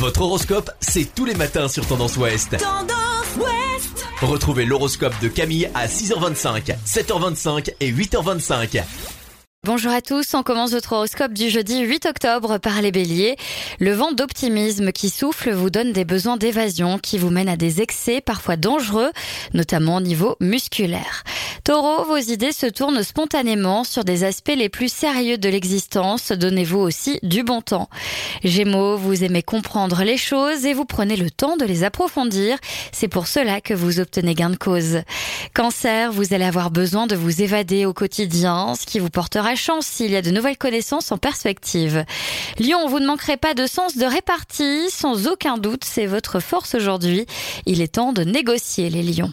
Votre horoscope, c'est tous les matins sur Tendance Ouest. Tendance Ouest Retrouvez l'horoscope de Camille à 6h25, 7h25 et 8h25. Bonjour à tous, on commence votre horoscope du jeudi 8 octobre par les béliers. Le vent d'optimisme qui souffle vous donne des besoins d'évasion qui vous mènent à des excès parfois dangereux, notamment au niveau musculaire. Taureau, vos idées se tournent spontanément sur des aspects les plus sérieux de l'existence. Donnez-vous aussi du bon temps. Gémeaux, vous aimez comprendre les choses et vous prenez le temps de les approfondir. C'est pour cela que vous obtenez gain de cause. Cancer, vous allez avoir besoin de vous évader au quotidien, ce qui vous portera chance s'il y a de nouvelles connaissances en perspective. Lion, vous ne manquerez pas de sens de répartie. Sans aucun doute, c'est votre force aujourd'hui. Il est temps de négocier les lions.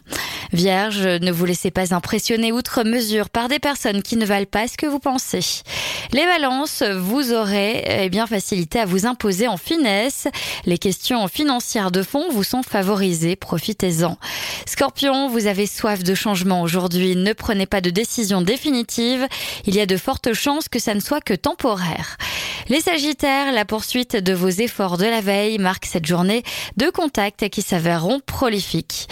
Vierge, ne vous laissez pas impressionner outre mesure par des personnes qui ne valent pas ce que vous pensez. Les balances, vous aurez eh bien facilité à vous imposer en finesse. Les questions financières de fond vous sont favorisées, profitez-en. Scorpion, vous avez soif de changement aujourd'hui, ne prenez pas de décision définitive. Il y a de fortes chances que ça ne soit que temporaire. Les Sagittaires, la poursuite de vos efforts de la veille marque cette journée de contacts qui s'avèreront prolifiques.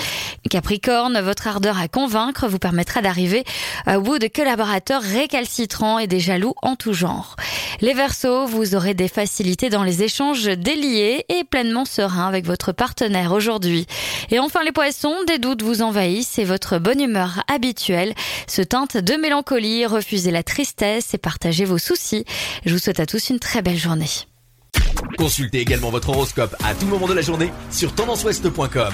Capricorne, votre ardeur à convaincre vous permettra d'arriver au bout de collaborateurs récalcitrants et des jaloux en tout genre. Les Verseaux, vous aurez des facilités dans les échanges déliés et pleinement serein avec votre partenaire aujourd'hui. Et enfin les Poissons, des doutes vous envahissent et votre bonne humeur habituelle se teinte de mélancolie. Refusez la tristesse et partagez vos soucis. Je vous souhaite à tous une très belle journée. Consultez également votre horoscope à tout moment de la journée sur tendanceouest.com.